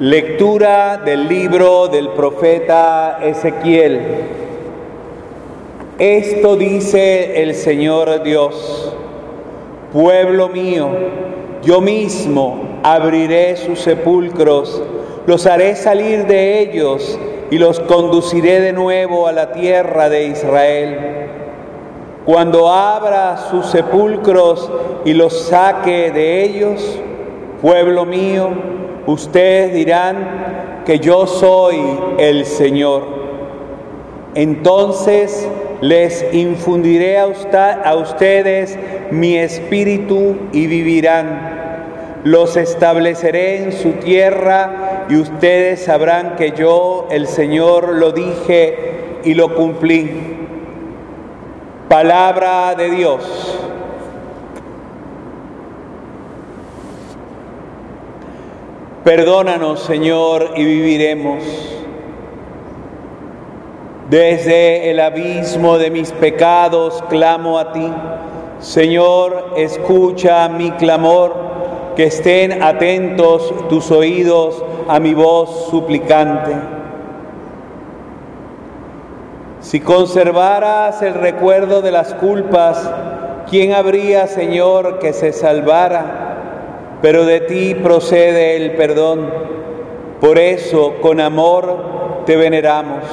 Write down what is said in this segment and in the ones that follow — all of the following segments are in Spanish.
Lectura del libro del profeta Ezequiel. Esto dice el Señor Dios, pueblo mío, yo mismo abriré sus sepulcros, los haré salir de ellos y los conduciré de nuevo a la tierra de Israel. Cuando abra sus sepulcros y los saque de ellos, pueblo mío, ustedes dirán que yo soy el Señor. Entonces les infundiré a, ustedes mi espíritu y vivirán. Los estableceré en su tierra y ustedes sabrán que yo, el Señor, lo dije y lo cumplí. Palabra de Dios. Perdónanos, Señor, y viviremos. Desde el abismo de mis pecados clamo a ti. Señor, escucha mi clamor, que estén atentos tus oídos a mi voz suplicante. Si conservaras el recuerdo de las culpas, ¿quién habría, Señor, que se salvara? Pero de ti procede el perdón. Por eso, con amor, te veneramos.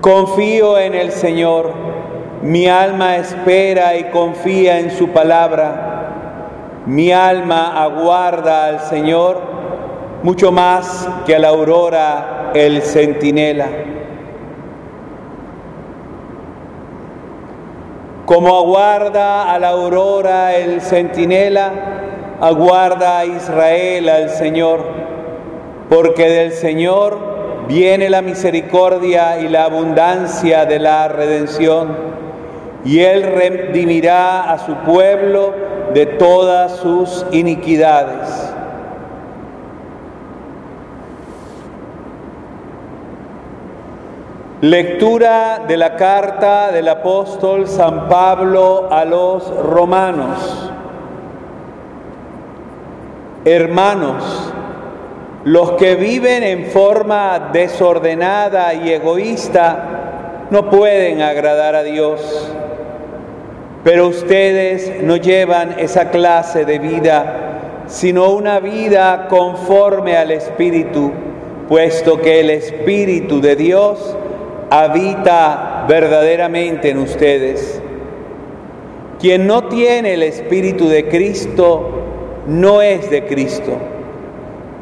Confío en el Señor, mi alma espera y confía en su palabra. Mi alma aguarda al Señor mucho más que a la aurora el centinela. Como aguarda a la aurora el centinela, aguarda a Israel al Señor, porque del Señor viene la misericordia y la abundancia de la redención, y Él redimirá a su pueblo de todas sus iniquidades. Lectura de la carta del apóstol San Pablo a los romanos. Hermanos, los que viven en forma desordenada y egoísta no pueden agradar a Dios, pero ustedes no llevan esa clase de vida, sino una vida conforme al Espíritu, puesto que el Espíritu de Dios habita verdaderamente en ustedes. Quien no tiene el Espíritu de Cristo no es de Cristo.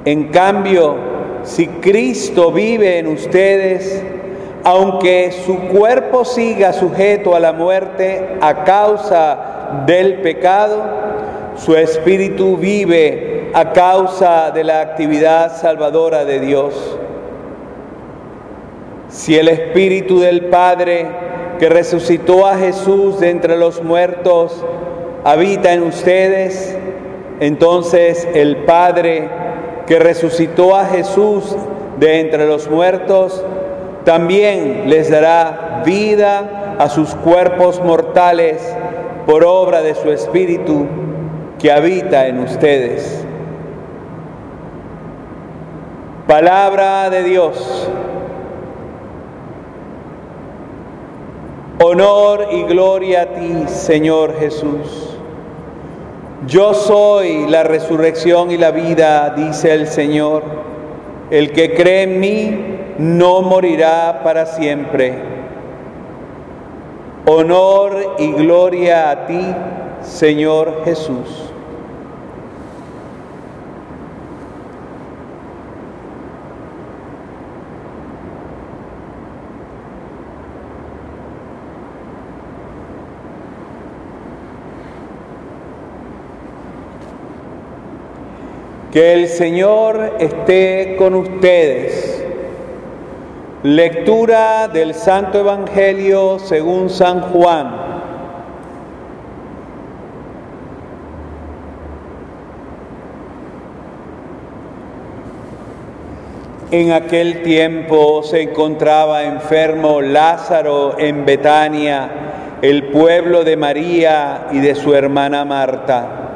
En cambio, si Cristo vive en ustedes, aunque su cuerpo siga sujeto a la muerte a causa del pecado, su espíritu vive a causa de la actividad salvadora de Dios. Si el Espíritu del Padre que resucitó a Jesús de entre los muertos habita en ustedes, entonces el Padre que resucitó a Jesús de entre los muertos también les dará vida a sus cuerpos mortales por obra de su Espíritu que habita en ustedes. Palabra de Dios. Honor y gloria a ti, Señor Jesús. Yo soy la resurrección y la vida, dice el Señor. El que cree en mí no morirá para siempre. Honor y gloria a ti, Señor Jesús. Que el Señor esté con ustedes. Lectura del Santo Evangelio según San Juan. En aquel tiempo se encontraba enfermo Lázaro en Betania, el pueblo de María y de su hermana Marta.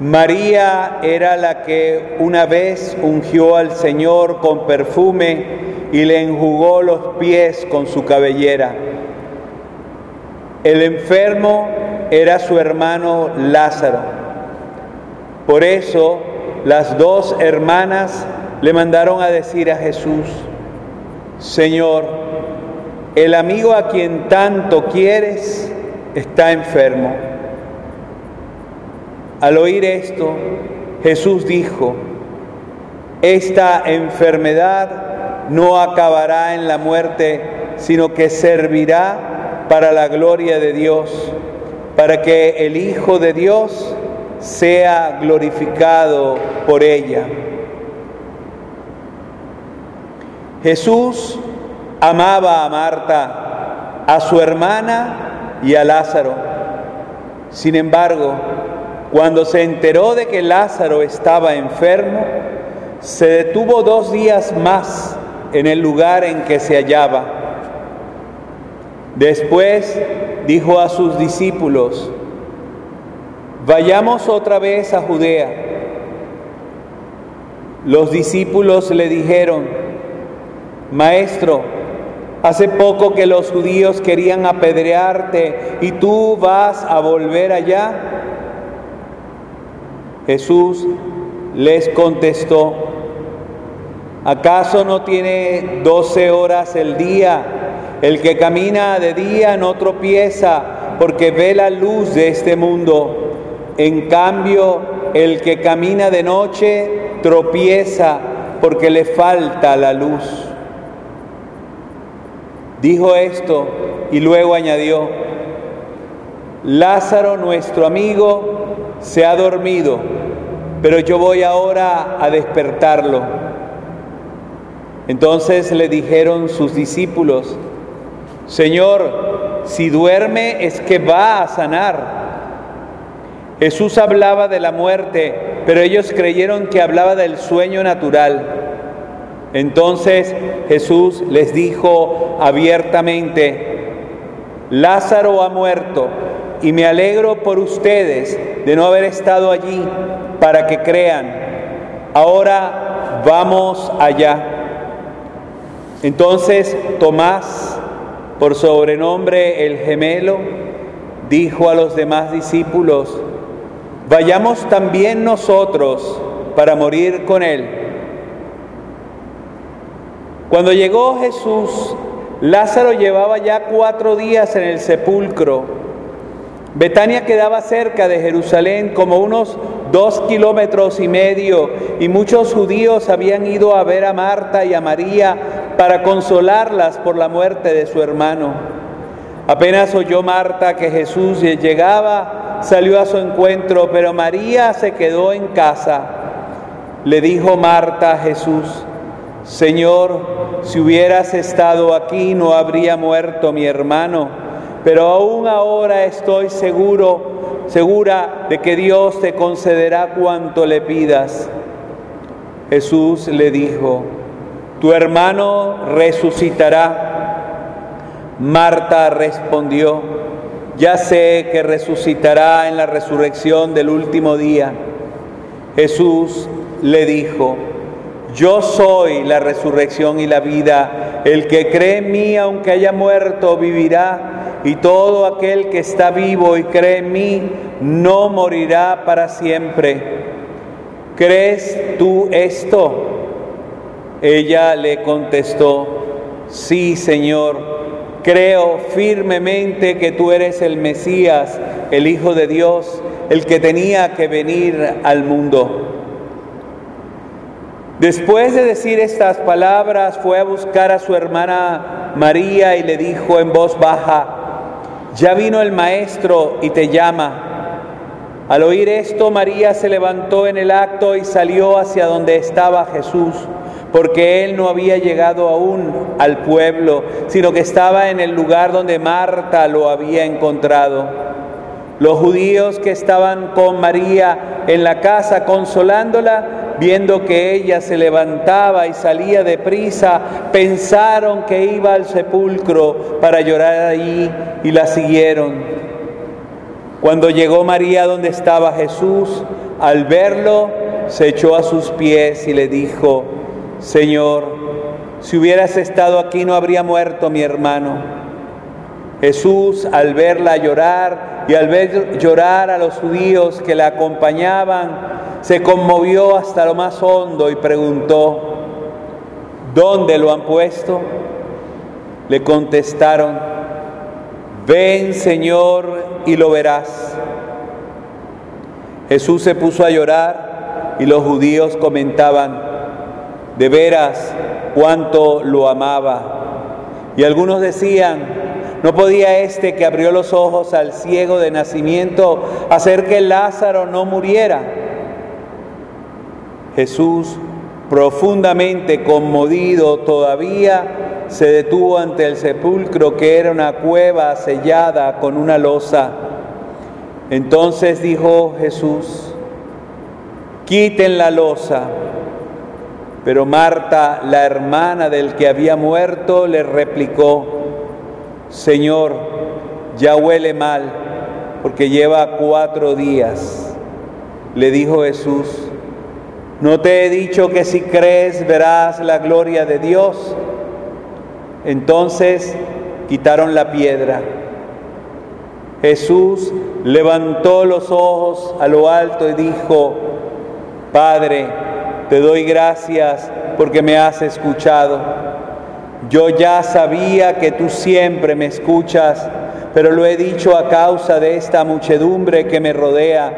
María era la que una vez ungió al Señor con perfume y le enjugó los pies con su cabellera. El enfermo era su hermano Lázaro. Por eso las dos hermanas le mandaron a decir a Jesús, Señor, el amigo a quien tanto quieres está enfermo. Al oír esto, Jesús dijo, esta enfermedad no acabará en la muerte, sino que servirá para la gloria de Dios, para que el Hijo de Dios sea glorificado por ella. Jesús amaba a Marta, a su hermana y a Lázaro. Sin embargo, cuando se enteró de que Lázaro estaba enfermo, se detuvo dos días más en el lugar en que se hallaba. Después dijo a sus discípulos, vayamos otra vez a Judea. Los discípulos le dijeron, Maestro, hace poco que los judíos querían apedrearte y tú vas a volver allá. Jesús les contestó, ¿acaso no tiene doce horas el día? El que camina de día no tropieza porque ve la luz de este mundo. En cambio, el que camina de noche tropieza porque le falta la luz. Dijo esto y luego añadió, Lázaro nuestro amigo se ha dormido, pero yo voy ahora a despertarlo. Entonces le dijeron sus discípulos, Señor, si duerme es que va a sanar. Jesús hablaba de la muerte, pero ellos creyeron que hablaba del sueño natural. Entonces Jesús les dijo abiertamente, Lázaro ha muerto y me alegro por ustedes de no haber estado allí para que crean. Ahora vamos allá. Entonces Tomás, por sobrenombre el gemelo, dijo a los demás discípulos, vayamos también nosotros para morir con él. Cuando llegó Jesús, Lázaro llevaba ya cuatro días en el sepulcro. Betania quedaba cerca de Jerusalén, como unos dos kilómetros y medio, y muchos judíos habían ido a ver a Marta y a María para consolarlas por la muerte de su hermano. Apenas oyó Marta que Jesús llegaba, salió a su encuentro, pero María se quedó en casa. Le dijo Marta a Jesús, Señor, si hubieras estado aquí no habría muerto mi hermano, pero aún ahora estoy seguro, segura de que Dios te concederá cuanto le pidas. Jesús le dijo, tu hermano resucitará. Marta respondió, ya sé que resucitará en la resurrección del último día. Jesús le dijo, yo soy la resurrección y la vida. El que cree en mí, aunque haya muerto, vivirá. Y todo aquel que está vivo y cree en mí, no morirá para siempre. ¿Crees tú esto? Ella le contestó, sí, Señor. Creo firmemente que tú eres el Mesías, el Hijo de Dios, el que tenía que venir al mundo. Después de decir estas palabras, fue a buscar a su hermana María y le dijo en voz baja, ya vino el maestro y te llama. Al oír esto, María se levantó en el acto y salió hacia donde estaba Jesús, porque él no había llegado aún al pueblo, sino que estaba en el lugar donde Marta lo había encontrado. Los judíos que estaban con María en la casa consolándola, viendo que ella se levantaba y salía deprisa, pensaron que iba al sepulcro para llorar allí y la siguieron. Cuando llegó María donde estaba Jesús, al verlo, se echó a sus pies y le dijo, Señor, si hubieras estado aquí no habría muerto mi hermano. Jesús, al verla llorar y al ver llorar a los judíos que la acompañaban, se conmovió hasta lo más hondo y preguntó, ¿dónde lo han puesto? Le contestaron, ven Señor y lo verás. Jesús se puso a llorar y los judíos comentaban, de veras cuánto lo amaba. Y algunos decían, ¿no podía este que abrió los ojos al ciego de nacimiento hacer que Lázaro no muriera? Jesús, profundamente conmovido todavía, se detuvo ante el sepulcro que era una cueva sellada con una losa. Entonces dijo Jesús, quiten la losa. Pero Marta, la hermana del que había muerto, le replicó, Señor, ya huele mal, porque lleva cuatro días. Le dijo Jesús, ¿no te he dicho que si crees verás la gloria de Dios? Entonces quitaron la piedra. Jesús levantó los ojos a lo alto y dijo, Padre, te doy gracias porque me has escuchado. Yo ya sabía que tú siempre me escuchas, pero lo he dicho a causa de esta muchedumbre que me rodea,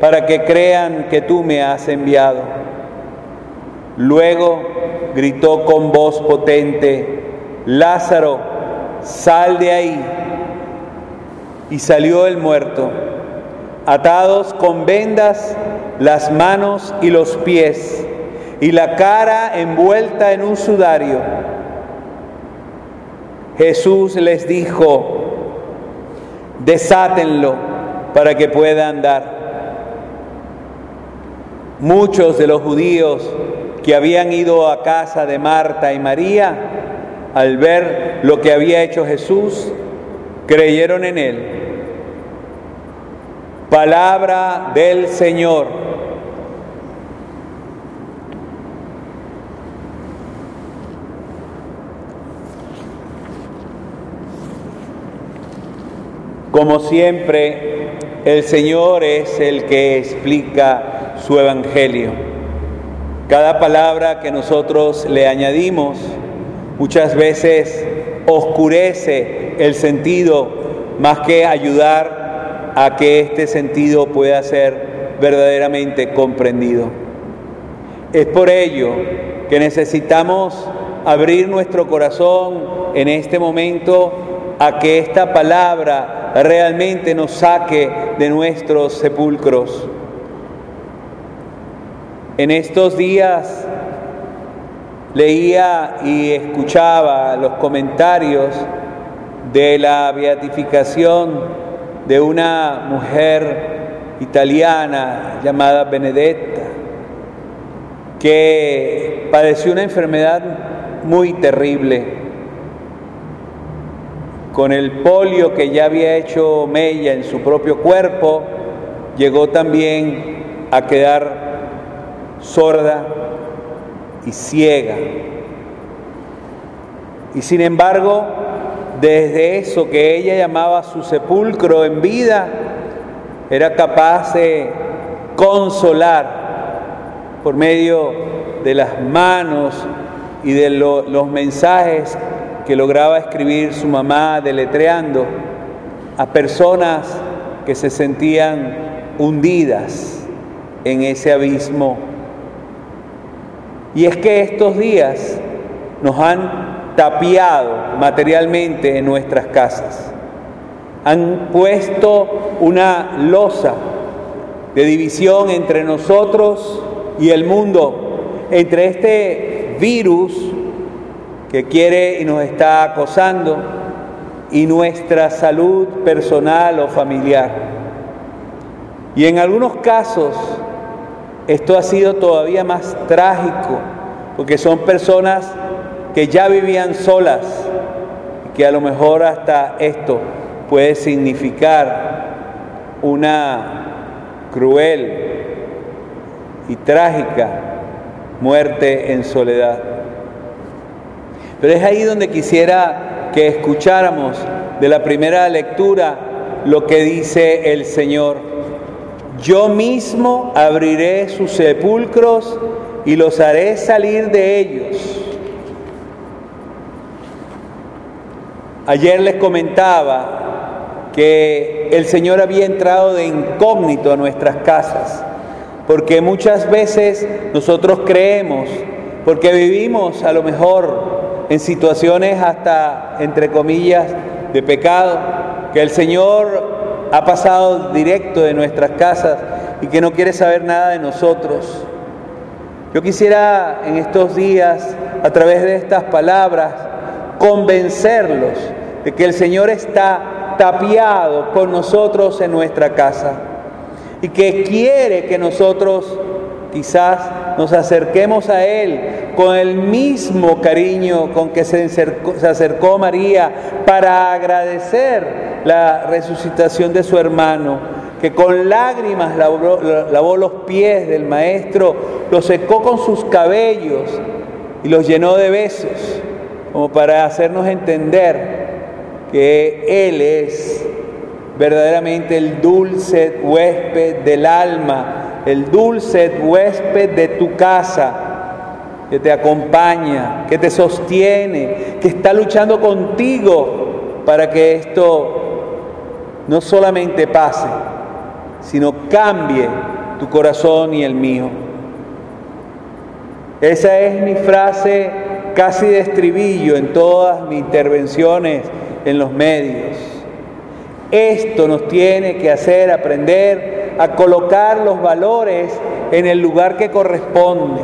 para que crean que tú me has enviado. Luego gritó con voz potente, Lázaro, sal de ahí. Y salió el muerto, atados con vendas las manos y los pies y la cara envuelta en un sudario. Jesús les dijo, desátenlo para que pueda andar. Muchos de los judíos que habían ido a casa de Marta y María, al ver lo que había hecho Jesús, creyeron en él. Palabra del Señor. Como siempre, el Señor es el que explica su evangelio. Cada palabra que nosotros le añadimos muchas veces oscurece el sentido más que ayudar a que este sentido pueda ser verdaderamente comprendido. Es por ello que necesitamos abrir nuestro corazón en este momento a que esta palabra realmente nos saque de nuestros sepulcros. En estos días leía y escuchaba los comentarios de la beatificación de una mujer italiana llamada Benedetta, que padeció una enfermedad muy terrible con el polio que ya había hecho Mella en su propio cuerpo, llegó también a quedar sorda y ciega. Y sin embargo, desde eso que ella llamaba su sepulcro en vida, era capaz de consolar por medio de las manos y de los mensajes que lograba escribir su mamá deletreando a personas que se sentían hundidas en ese abismo. Y es que estos días nos han tapiado materialmente en nuestras casas. Han puesto una losa de división entre nosotros y el mundo, entre este virus que quiere y nos está acosando y nuestra salud personal o familiar. Y en algunos casos esto ha sido todavía más trágico, porque son personas que ya vivían solas, que a lo mejor hasta esto puede significar una cruel y trágica muerte en soledad. Pero es ahí donde quisiera que escucháramos de la primera lectura lo que dice el Señor. Yo mismo abriré sus sepulcros y los haré salir de ellos. Ayer les comentaba que el Señor había entrado de incógnito a nuestras casas, porque muchas veces nosotros creemos, porque vivimos a lo mejor en situaciones hasta, entre comillas, de pecado, que el Señor ha pasado directo de nuestras casas y que no quiere saber nada de nosotros. Yo quisiera en estos días, a través de estas palabras, convencerlos de que el Señor está tapiado con nosotros en nuestra casa y que quiere que nosotros quizás nos acerquemos a Él con el mismo cariño con que se acercó, María para agradecer la resucitación de su hermano, que con lágrimas lavó, lavó los pies del Maestro, los secó con sus cabellos y los llenó de besos, como para hacernos entender que Él es verdaderamente el dulce huésped del alma, el dulce huésped de tu casa, que te acompaña, que te sostiene, que está luchando contigo para que esto no solamente pase, sino cambie tu corazón y el mío. Esa es mi frase casi de estribillo en todas mis intervenciones en los medios. Esto nos tiene que hacer aprender a colocar los valores en el lugar que corresponde,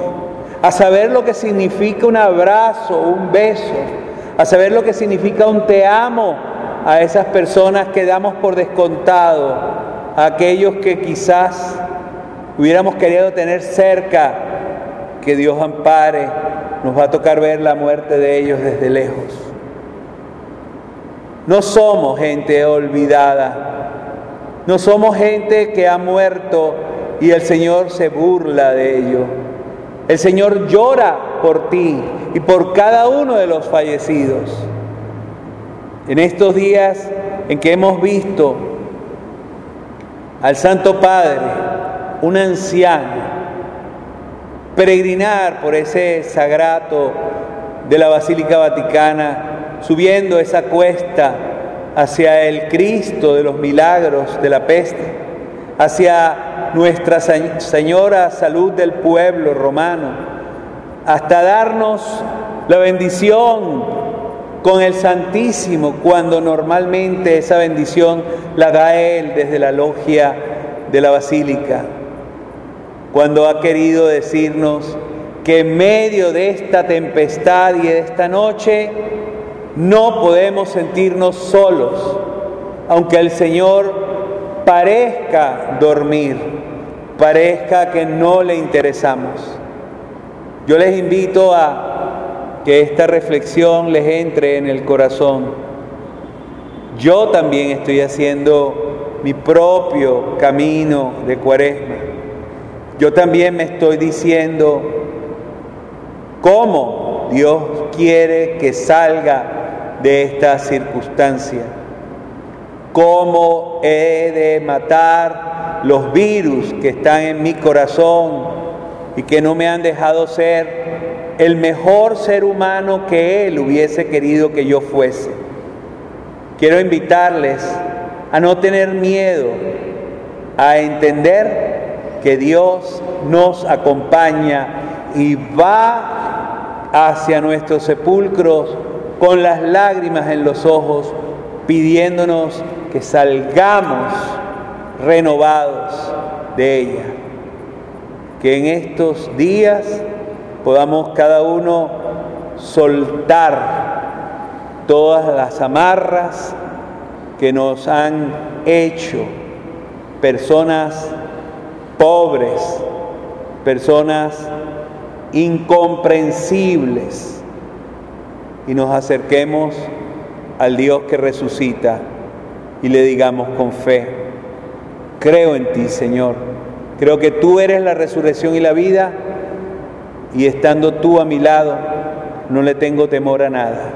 a saber lo que significa un abrazo, un beso, a saber lo que significa un te amo a esas personas que damos por descontado, a aquellos que quizás hubiéramos querido tener cerca, que Dios ampare, nos va a tocar ver la muerte de ellos desde lejos. No somos gente olvidada. No somos gente que ha muerto y el Señor se burla de ello. El Señor llora por ti y por cada uno de los fallecidos. En estos días en que hemos visto al Santo Padre, un anciano, peregrinar por ese sagrato de la Basílica Vaticana, subiendo esa cuesta hacia el Cristo de los milagros de la peste, hacia Nuestra Señora Salud del pueblo romano, hasta darnos la bendición con el Santísimo, cuando normalmente esa bendición la da Él desde la logia de la Basílica, cuando ha querido decirnos que en medio de esta tempestad y de esta noche, no podemos sentirnos solos, aunque el Señor parezca dormir, parezca que no le interesamos. Yo les invito a que esta reflexión les entre en el corazón. Yo también estoy haciendo mi propio camino de cuaresma. Yo también me estoy diciendo cómo Dios quiere que salga de esta circunstancia. ¿Cómo he de matar los virus que están en mi corazón y que no me han dejado ser el mejor ser humano que Él hubiese querido que yo fuese? Quiero invitarles a no tener miedo, a entender que Dios nos acompaña y va hacia nuestros sepulcros con las lágrimas en los ojos, pidiéndonos que salgamos renovados de ella. Que en estos días podamos cada uno soltar todas las amarras que nos han hecho personas pobres, personas incomprensibles y nos acerquemos al Dios que resucita y le digamos con fe, creo en ti Señor, Creo que tú eres la resurrección y la vida y estando tú a mi lado, no le tengo temor a nada.